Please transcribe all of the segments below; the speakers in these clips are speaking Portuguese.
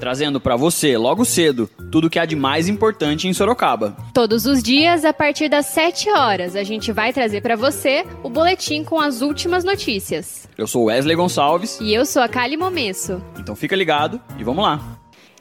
trazendo para você, logo cedo, tudo o que há de mais importante em Sorocaba. Todos os dias, a partir das 7 horas, a gente vai trazer para você o boletim com as últimas notícias. Eu sou Wesley Gonçalves. E eu sou a Kali Momesso. Então fica ligado e vamos lá.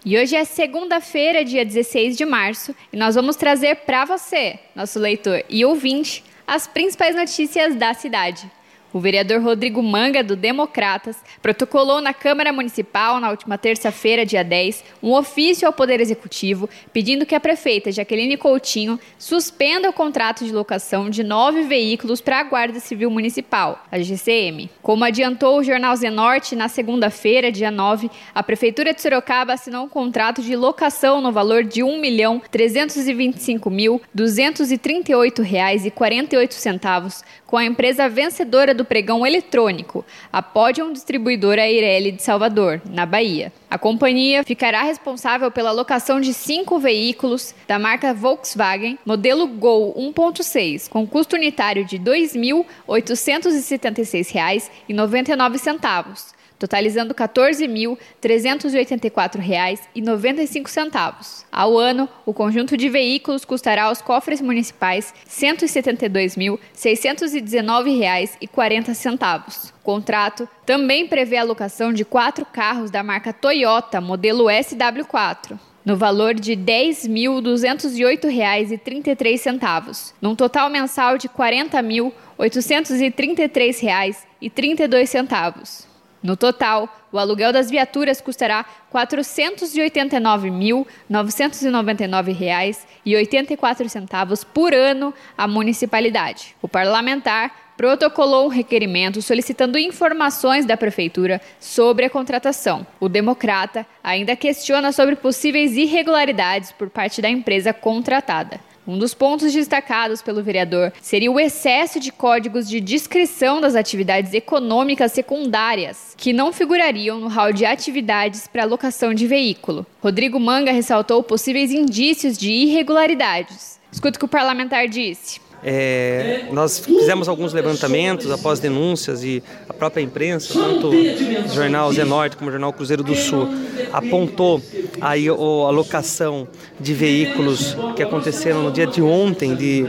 E hoje é segunda-feira, dia 16 de março, e nós vamos trazer para você, nosso leitor e ouvinte, as principais notícias da cidade. O vereador Rodrigo Manga, do Democratas, protocolou na Câmara Municipal, na última terça-feira, dia 10, um ofício ao Poder Executivo pedindo que a prefeita Jaqueline Coutinho suspenda o contrato de locação de nove veículos para a Guarda Civil Municipal, a GCM. Como adiantou o jornal Zenorte, na segunda-feira, dia 9, a Prefeitura de Sorocaba assinou um contrato de locação no valor de R$ 1.325.238,48 com a empresa vencedora do pregão eletrônico, a Podium Distribuidora Eireli de Salvador, na Bahia. A companhia ficará responsável pela locação de cinco veículos da marca Volkswagen, modelo Gol 1.6, com custo unitário de R$ 2.876,99 totalizando R$ 14.384,95. Ao ano, o conjunto de veículos custará aos cofres municipais R$ 172.619,40. O contrato também prevê a locação de quatro carros da marca Toyota, modelo SW4 no valor de R$ 10.208,33, num total mensal de R$ 40.833,32. No total, o aluguel das viaturas custará R$ 489.999,84 por ano à municipalidade. O parlamentar protocolou um requerimento solicitando informações da prefeitura sobre a contratação. O democrata ainda questiona sobre possíveis irregularidades por parte da empresa contratada. Um dos pontos destacados pelo vereador seria o excesso de códigos de descrição das atividades econômicas secundárias, que não figurariam no hall de atividades para locação de veículo. Rodrigo Manga ressaltou possíveis indícios de irregularidades. Escuta o que o parlamentar disse. É, nós fizemos alguns levantamentos após denúncias e a própria imprensa, tanto o jornal Zenorte como o jornal Cruzeiro do Sul, apontou aí a locação de veículos que aconteceram no dia de ontem de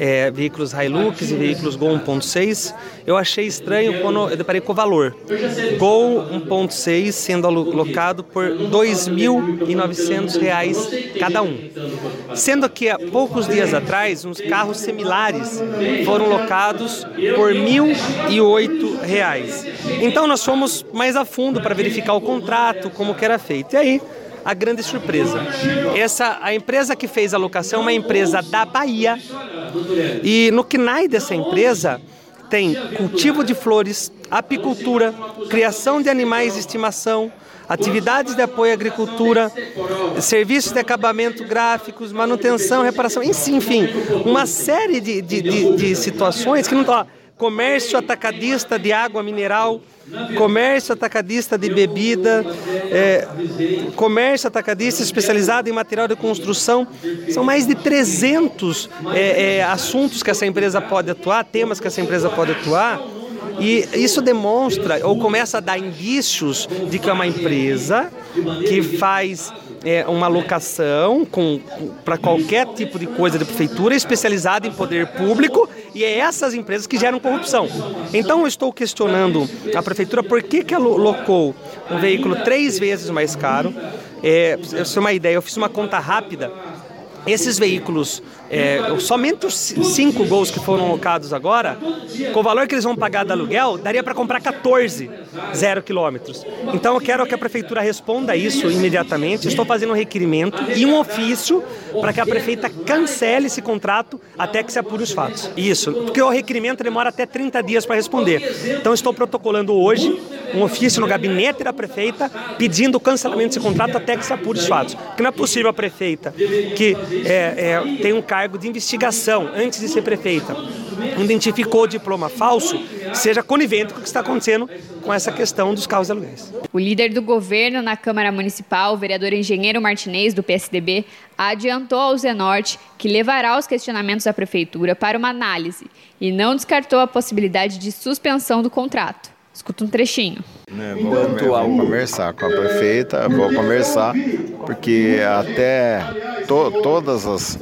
é, veículos Hilux e veículos Gol 1.6, eu achei estranho quando eu deparei com o valor. Gol 1.6 sendo alocado por R$ 2.900 cada um. Sendo que há poucos dias atrás, uns carros similares foram locados por R$ 1.008. Então nós fomos mais a fundo para verificar o contrato, como que era feito. E aí, a grande surpresa. Essa a empresa que fez a locação é uma empresa da Bahia. E no KNAI dessa empresa tem cultivo de flores, apicultura, criação de animais de estimação, atividades de apoio à agricultura, serviços de acabamento gráficos, manutenção, reparação, enfim, uma série de, de, de, de situações que não estão comércio atacadista de água mineral, comércio atacadista de bebida, é, comércio atacadista especializado em material de construção. São mais de 300 é, é, assuntos que essa empresa pode atuar, temas que essa empresa pode atuar. E isso demonstra ou começa a dar indícios de que é uma empresa que faz é, uma locação para qualquer tipo de coisa de prefeitura especializada em poder público e é essas empresas que geram corrupção. Então eu estou questionando a prefeitura por que, que ela locou um veículo três vezes mais caro. É, é uma ideia, eu fiz uma conta rápida esses veículos, é, somente os cinco gols que foram locados agora, com o valor que eles vão pagar de aluguel, daria para comprar 14. zero quilômetros. Então eu quero que a prefeitura responda isso imediatamente. Estou fazendo um requerimento e um ofício para que a prefeita cancele esse contrato até que se apure os fatos. Isso, porque o requerimento demora até 30 dias para responder. Então estou protocolando hoje um ofício no gabinete da prefeita pedindo o cancelamento desse contrato até que se apure os fatos. Porque não é possível a prefeita que é, é, tem um cargo de investigação antes de ser prefeita identificou o diploma falso, seja conivente com o que está acontecendo com essa questão dos carros de aluguéis. O líder do governo na Câmara Municipal, o vereador Engenheiro Martinez, do PSDB, adiantou ao Zenorte que levará os questionamentos da Prefeitura para uma análise e não descartou a possibilidade de suspensão do contrato. Escuta um trechinho. Né, vou, conversar com a prefeita, vou conversar, porque até to, todas as,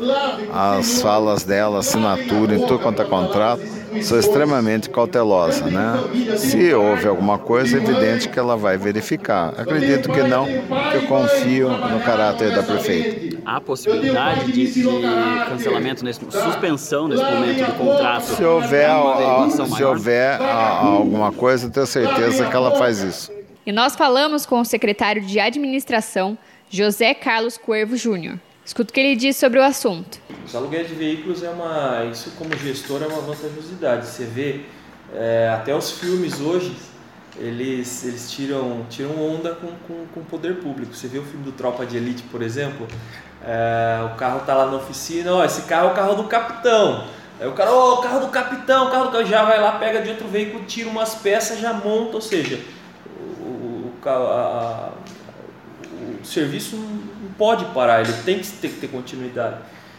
as falas dela, assinatura e tudo quanto é contrato, sou extremamente cautelosa, né? Se houve alguma coisa, é evidente que ela vai verificar. Acredito que não, porque eu confio no caráter da prefeita. Há possibilidade de, de cancelamento, nesse, suspensão nesse momento do contrato? Se houver, a, se houver a, alguma coisa, tenho certeza que ela faz isso. E nós falamos com o secretário de administração, José Carlos Cuervo Júnior. Escuta o que ele diz sobre o assunto. Os aluguéis de veículos é uma, isso como gestor é uma vantajosidade. Você vê é, até os filmes hoje eles, eles tiram, tiram onda com, com, com o poder público. Você vê o filme do Tropa de Elite, por exemplo, é, o carro tá lá na oficina, ó, esse carro é o carro do capitão. Aí o cara, ó, o carro do capitão, o carro do capitão, já vai lá, pega de outro veículo, tira umas peças, já monta, ou seja, o, o, a, serviço não pode parar, ele tem que ter, ter continuidade.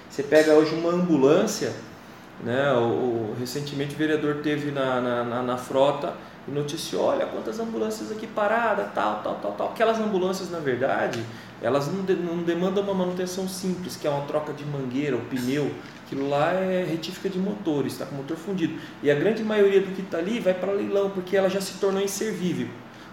Você pega hoje uma ambulância, né? O, o recentemente o vereador teve na, na, na, na frota e noticiou, olha quantas ambulâncias aqui paradas, tal, tal, tal, tal. Aquelas ambulâncias, na verdade, elas não, de, não demandam uma manutenção simples, que é uma troca de mangueira, o pneu. Aquilo lá é retífica de motores, está com motor fundido. E a grande maioria do que está ali vai para leilão, porque ela já se tornou inservível.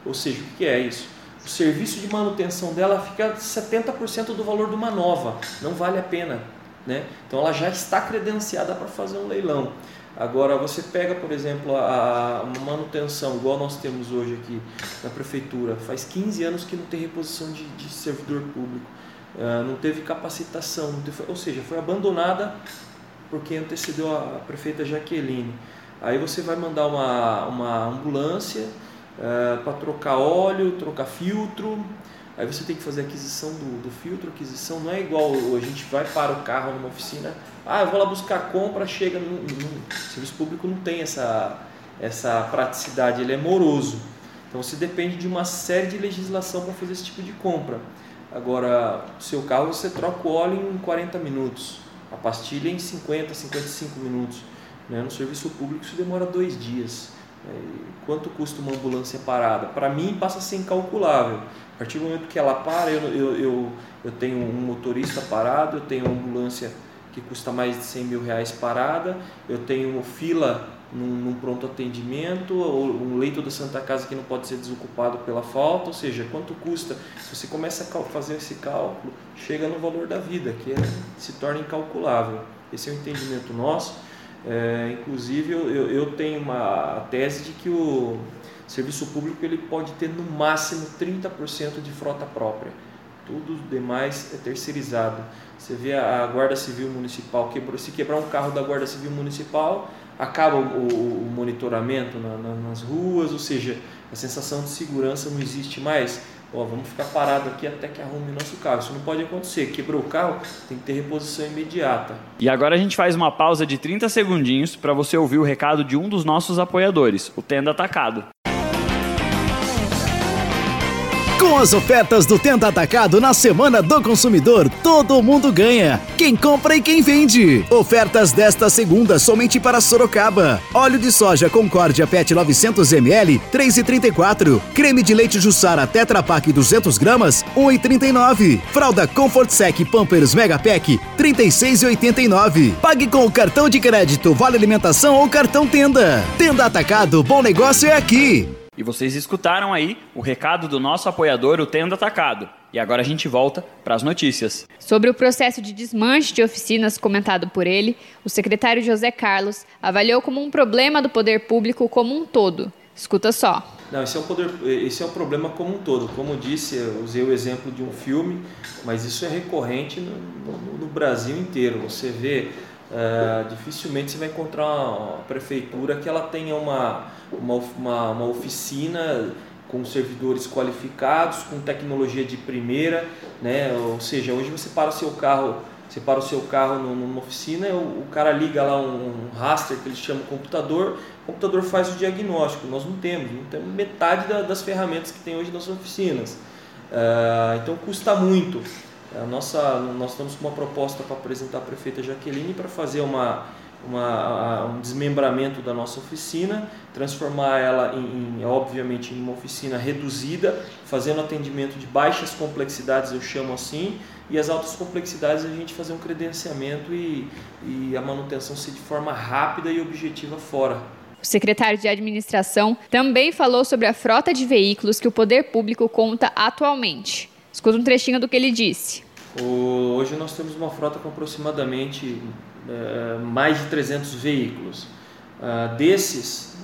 Ou seja, o que é isso? O serviço de manutenção dela fica 70% do valor de uma nova, não vale a pena. Né? Então ela já está credenciada para fazer um leilão. Agora você pega, por exemplo, a, a manutenção, igual nós temos hoje aqui na prefeitura, faz 15 anos que não tem reposição de, de servidor público, uh, não teve capacitação, não teve, ou seja, foi abandonada porque antecedeu a prefeita Jaqueline. Aí você vai mandar uma, uma ambulância, é, para trocar óleo, trocar filtro. Aí você tem que fazer aquisição do, do filtro, aquisição não é igual a gente vai para o carro numa oficina, ah, eu vou lá buscar a compra, chega no, no serviço público não tem essa essa praticidade, ele é moroso. Então você depende de uma série de legislação para fazer esse tipo de compra. Agora, seu carro você troca o óleo em 40 minutos, a pastilha em 50, 55 minutos. Né? No serviço público isso demora dois dias. É, quanto custa uma ambulância parada? Para mim passa a ser incalculável. A partir do momento que ela para, eu, eu, eu, eu tenho um motorista parado, eu tenho uma ambulância que custa mais de 100 mil reais parada, eu tenho fila num, num, pronto atendimento, ou um leito da Santa Casa que não pode ser desocupado pela falta, ou seja, quanto custa? Se você começa a fazer esse cálculo, chega no valor da vida, que é, se torna incalculável. Esse é o entendimento nosso. É, inclusive, eu, eu tenho uma tese de que o serviço público ele pode ter no máximo 30% de frota própria. Tudo demais é terceirizado. Você vê a Guarda Civil Municipal, quebrou, se quebrar um carro da Guarda Civil Municipal, acaba o, o, monitoramento na, na, nas ruas, ou seja, a sensação de segurança não existe mais ó, vamos ficar parado aqui até que arrume nosso carro. Isso não pode acontecer. Quebrou o carro, tem que ter reposição imediata. E agora a gente faz uma pausa de 30 segundinhos para você ouvir o recado de um dos nossos apoiadores, o Tenda Atacado. Com as ofertas do Tenda Atacado na Semana do Consumidor, todo mundo ganha. Quem compra e quem vende. Ofertas desta segunda somente para Sorocaba. Óleo de soja Concórdia PET 900ml, 3,34. Creme de leite Jussara Tetra Pak 200 gramas, 1,39. Fralda Comfort Sec Pampers Mega Pack, 36,89. Pague com o cartão de crédito, Vale Alimentação ou cartão Tenda. Tenda Atacado, bom negócio é aqui. E vocês escutaram aí o recado do nosso apoiador, o Tendo Atacado. E agora a gente volta para as notícias. Sobre o processo de desmanche de oficinas comentado por ele, o secretário José Carlos avaliou como um problema do poder público como um todo, Escuta só. Não, esse é, um poder, esse é um problema como um todo. Como eu disse, eu usei o exemplo de um filme, mas isso é recorrente no, no, no Brasil inteiro. Você vê, uh, dificilmente você vai encontrar uma prefeitura que ela tenha uma, uma, uma, uma oficina com servidores qualificados, com tecnologia de primeira, né? Ou seja, hoje você para o seu carro, você para o seu carro numa oficina, o, cara liga lá um, um raster que eles chamam computador, o computador faz o diagnóstico. Nós não temos, não temos metade da, das ferramentas que tem hoje nas oficinas. Uh, então custa muito. A nossa, nós estamos com uma proposta para apresentar à prefeita Jaqueline para fazer uma uma, um desmembramento da nossa oficina, transformar ela em, em, obviamente em uma oficina reduzida, fazendo atendimento de baixas complexidades, eu chamo assim, e as altas complexidades a gente fazer um credenciamento e, e a manutenção ser de forma rápida e objetiva fora. O secretário de Administração também falou sobre a frota de veículos que o poder público conta atualmente. Escuta um trechinho do que ele disse. Hoje nós temos uma frota com aproximadamente eh, mais de 300 veículos. Uh, desses,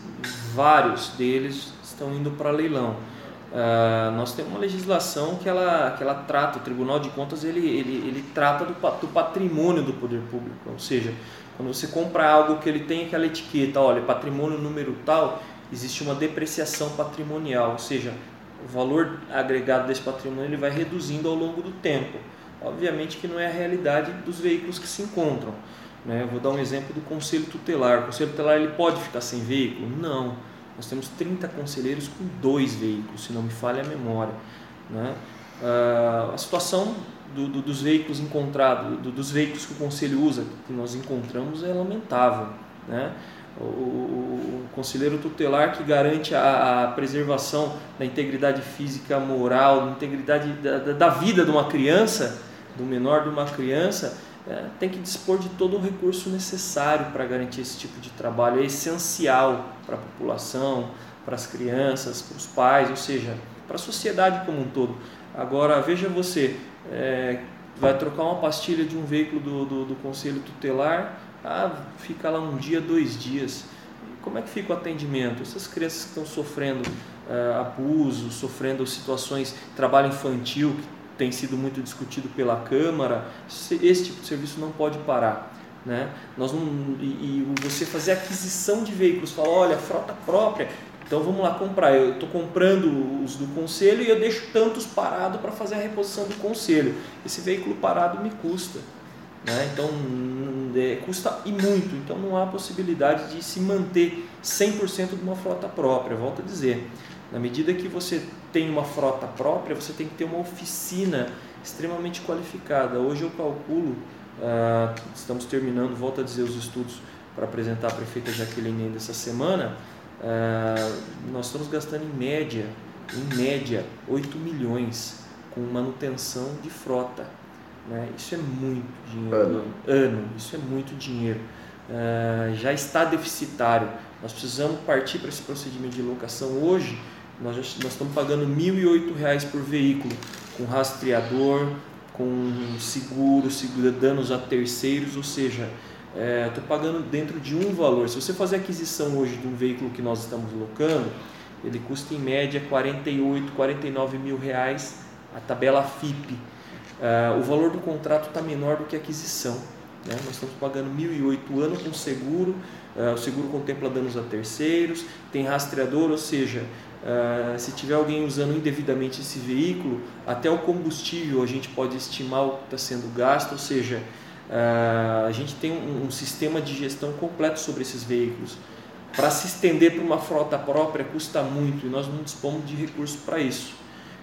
vários deles estão indo para leilão. Uh, nós temos uma legislação que ela, que ela trata, o Tribunal de Contas ele, ele, ele trata do, do patrimônio do poder público, ou seja, quando você compra algo que ele tem aquela etiqueta, olha, patrimônio número tal, existe uma depreciação patrimonial, ou seja, o valor agregado desse patrimônio ele vai reduzindo ao longo do tempo. Obviamente que não é a realidade dos veículos que se encontram. Né? Vou dar um exemplo do conselho tutelar. O conselho tutelar ele pode ficar sem veículo? Não. Nós temos 30 conselheiros com dois veículos, se não me falha a memória. Né? Uh, a situação do, do, dos veículos encontrados, do, dos veículos que o conselho usa, que nós encontramos, é lamentável. Né? O, o, o conselheiro tutelar que garante a, a, preservação da integridade física, moral, da integridade da, da vida de uma criança, do menor de uma criança, é, tem que dispor de todo o recurso necessário para garantir esse tipo de trabalho. É essencial para a população, para as crianças, para os pais, ou seja, para a sociedade como um todo. Agora, veja você, é, vai trocar uma pastilha de um veículo do, do, do, conselho tutelar, ah, fica lá um dia, dois dias. Como é que fica o atendimento? Essas crianças que estão sofrendo é, abuso, sofrendo situações, trabalho infantil, tem sido muito discutido pela Câmara, esse tipo de serviço não pode parar. Né? Nós não, e, e você fazer aquisição de veículos, falar, olha, frota própria, então vamos lá comprar. Eu estou comprando os do conselho e eu deixo tantos parados para fazer a reposição do conselho. Esse veículo parado me custa. Né? Então é, custa e muito. Então não há possibilidade de se manter 100% de uma frota própria. Volto a dizer. Na medida que você tem uma frota própria, você tem que ter uma oficina extremamente qualificada. Hoje eu calculo, uh, estamos terminando, volto a dizer os estudos para apresentar a prefeita Jaqueline ainda essa semana, uh, nós estamos gastando em média, em média, 8 milhões com manutenção de frota. Né? Isso é muito dinheiro. Ano. ano isso é muito dinheiro. Uh, já está deficitário. Nós precisamos partir para esse procedimento de locação hoje nós, já, nós estamos pagando R$ 1.008 por veículo, com rastreador, com seguro, seguro danos a terceiros, ou seja, estou é, pagando dentro de um valor. Se você fazer aquisição hoje de um veículo que nós estamos locando, ele custa em média 48, 49 mil reais a tabela FIP. É, o valor do contrato está menor do que a aquisição. Né? Nós estamos pagando 1.008 ano com seguro, é, o seguro contempla danos a terceiros, tem rastreador, ou seja, Uh, se tiver alguém usando indevidamente esse veículo, até o combustível a gente pode estimar o que está sendo gasto, ou seja, uh, a gente tem um, um, sistema de gestão completo sobre esses veículos. Para se estender para uma frota própria custa muito e nós não dispomos de recursos para isso.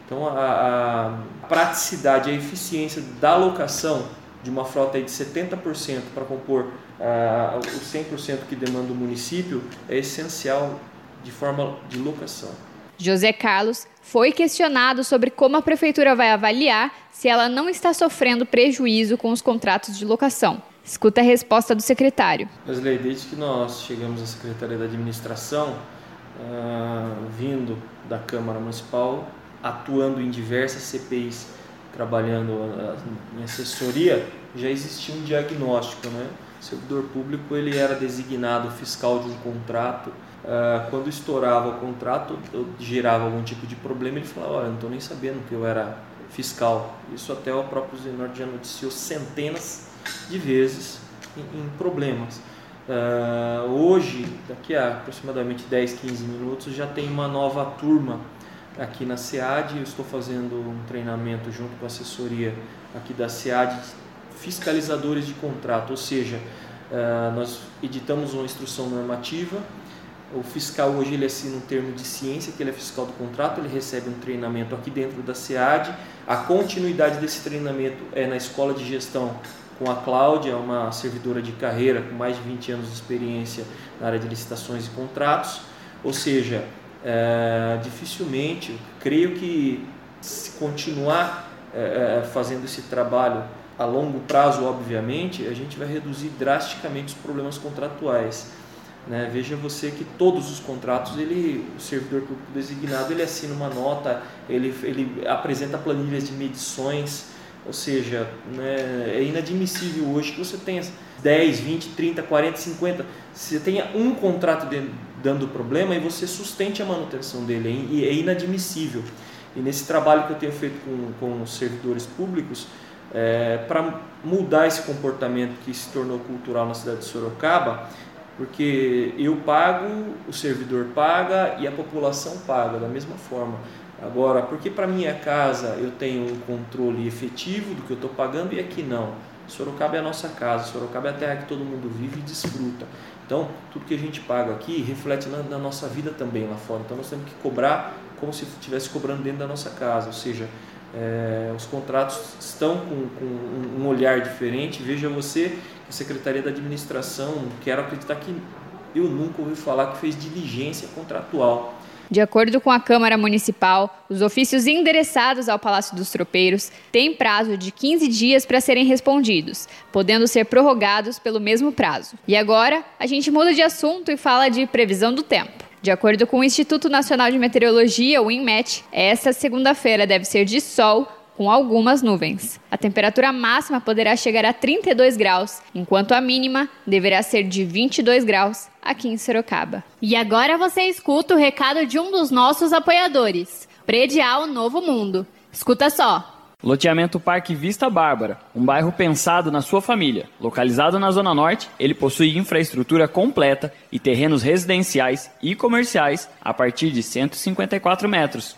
Então a, a, praticidade, a eficiência da alocação de uma frota de 70% para compor uh, o 100% que demanda o município é essencial de forma de locação. José Carlos foi questionado sobre como a prefeitura vai avaliar se ela não está sofrendo prejuízo com os contratos de locação. Escuta a resposta do secretário. Wesley, desde que nós chegamos à Secretaria da Administração, uh, vindo da Câmara Municipal, atuando em diversas CPIs, trabalhando uh, em assessoria, já existia um diagnóstico, né? O servidor público ele era designado fiscal de um contrato. Uh, quando estourava o contrato, gerava algum tipo de problema, ele falava, olha, não estou nem sabendo que eu era fiscal. Isso até o próprio Zenor já noticiou centenas de vezes em, em problemas. Uh, hoje, daqui a aproximadamente 10, 15 minutos, já tem uma nova turma aqui na SEAD. Eu estou fazendo um treinamento junto com a assessoria aqui da SEAD, fiscalizadores de contrato, ou seja, uh, nós editamos uma instrução normativa. O fiscal hoje ele assina um termo de ciência, que ele é fiscal do contrato, ele recebe um treinamento aqui dentro da SEAD. A continuidade desse treinamento é na escola de gestão com a Cláudia, uma servidora de carreira com mais de 20 anos de experiência na área de licitações e contratos. Ou seja, é, dificilmente, creio que se continuar é, é, fazendo esse trabalho a longo prazo, obviamente, a gente vai reduzir drasticamente os problemas contratuais. Né? Veja você que todos os contratos, ele, o servidor público designado, ele assina uma nota, ele, ele apresenta planilhas de medições, ou seja, né, é inadmissível hoje que você tenha 10, 20, 30, 40, 50, você tenha um contrato de, dando problema e você sustente a manutenção dele, é, é inadmissível. E nesse trabalho que eu tenho feito com, com os servidores públicos, é, para mudar esse comportamento que se tornou cultural na cidade de Sorocaba, porque eu pago, o servidor paga e a população paga da mesma forma. Agora, porque para minha casa eu tenho um controle efetivo do que eu estou pagando e aqui não? Sorocaba é a nossa casa, Sorocaba é a terra que todo mundo vive e desfruta. Então, tudo que a gente paga aqui reflete na, na nossa vida também lá fora. Então, nós temos que cobrar como se estivesse cobrando dentro da nossa casa, ou seja, é, os contratos estão com, com, um olhar diferente. Veja você a Secretaria da Administração, quero acreditar que eu nunca ouvi falar que fez diligência contratual. De acordo com a Câmara Municipal, os ofícios endereçados ao Palácio dos Tropeiros têm prazo de 15 dias para serem respondidos, podendo ser prorrogados pelo mesmo prazo. E agora, a gente muda de assunto e fala de previsão do tempo. De acordo com o Instituto Nacional de Meteorologia, o INMET, esta segunda-feira deve ser de sol com algumas nuvens. A temperatura máxima poderá chegar a 32 graus, enquanto a mínima deverá ser de 22 graus aqui em Sorocaba. E agora você escuta o recado de um dos nossos apoiadores, Predial Novo Mundo. Escuta só. Loteamento Parque Vista Bárbara, um bairro pensado na sua família. Localizado na Zona Norte, ele possui infraestrutura completa e terrenos residenciais e comerciais a partir de 154 metros.